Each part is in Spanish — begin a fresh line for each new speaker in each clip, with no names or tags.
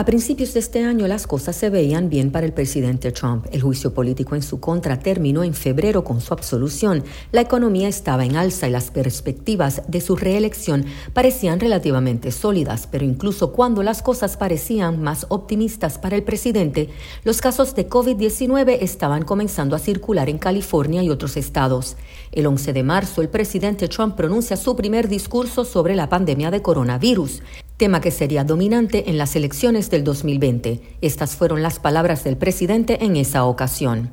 A principios de este año las cosas se veían bien para el presidente Trump. El juicio político en su contra terminó en febrero con su absolución. La economía estaba en alza y las perspectivas de su reelección parecían relativamente sólidas, pero incluso cuando las cosas parecían más optimistas para el presidente, los casos de COVID-19 estaban comenzando a circular en California y otros estados. El 11 de marzo, el presidente Trump pronuncia su primer discurso sobre la pandemia de coronavirus tema que sería dominante en las elecciones del 2020. Estas fueron las palabras del presidente en esa ocasión.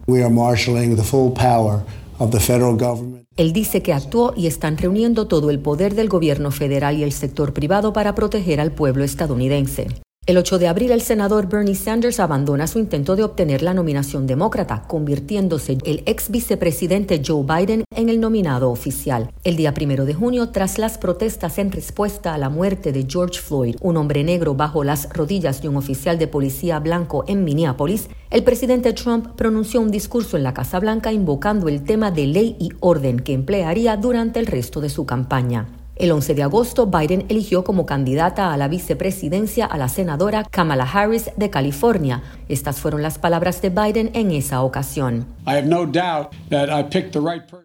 Él dice que actuó y están reuniendo todo el poder del gobierno federal y el sector privado para proteger al pueblo estadounidense. El 8 de abril, el senador Bernie Sanders abandona su intento de obtener la nominación demócrata, convirtiéndose el ex vicepresidente Joe Biden en el nominado oficial. El día 1 de junio, tras las protestas en respuesta a la muerte de George Floyd, un hombre negro bajo las rodillas de un oficial de policía blanco en Minneapolis, el presidente Trump pronunció un discurso en la Casa Blanca invocando el tema de ley y orden que emplearía durante el resto de su campaña. El 11 de agosto, Biden eligió como candidata a la vicepresidencia a la senadora Kamala Harris de California. Estas fueron las palabras de Biden en esa ocasión.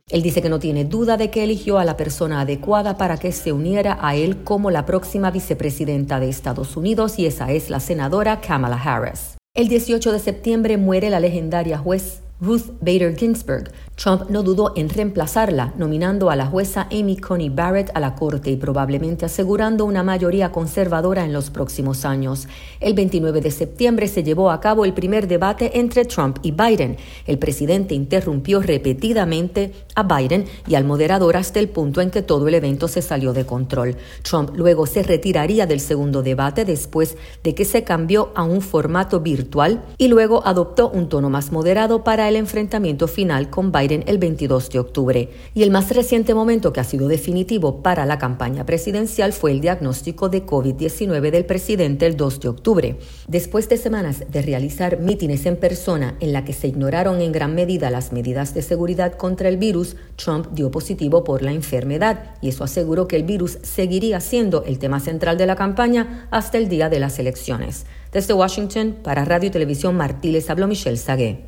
Él dice que no tiene duda de que eligió a la persona adecuada para que se uniera a él como la próxima vicepresidenta de Estados Unidos y esa es la senadora Kamala Harris. El 18 de septiembre muere la legendaria juez Ruth Bader Ginsburg. Trump no dudó en reemplazarla, nominando a la jueza Amy Coney Barrett a la Corte y probablemente asegurando una mayoría conservadora en los próximos años. El 29 de septiembre se llevó a cabo el primer debate entre Trump y Biden. El presidente interrumpió repetidamente a Biden y al moderador hasta el punto en que todo el evento se salió de control. Trump luego se retiraría del segundo debate después de que se cambió a un formato virtual y luego adoptó un tono más moderado para el enfrentamiento final con Biden el 22 de octubre. Y el más reciente momento que ha sido definitivo para la campaña presidencial fue el diagnóstico de COVID-19 del presidente el 2 de octubre. Después de semanas de realizar mítines en persona en la que se ignoraron en gran medida las medidas de seguridad contra el virus, Trump dio positivo por la enfermedad y eso aseguró que el virus seguiría siendo el tema central de la campaña hasta el día de las elecciones. Desde Washington, para Radio y Televisión Martínez habló Michelle Sagué.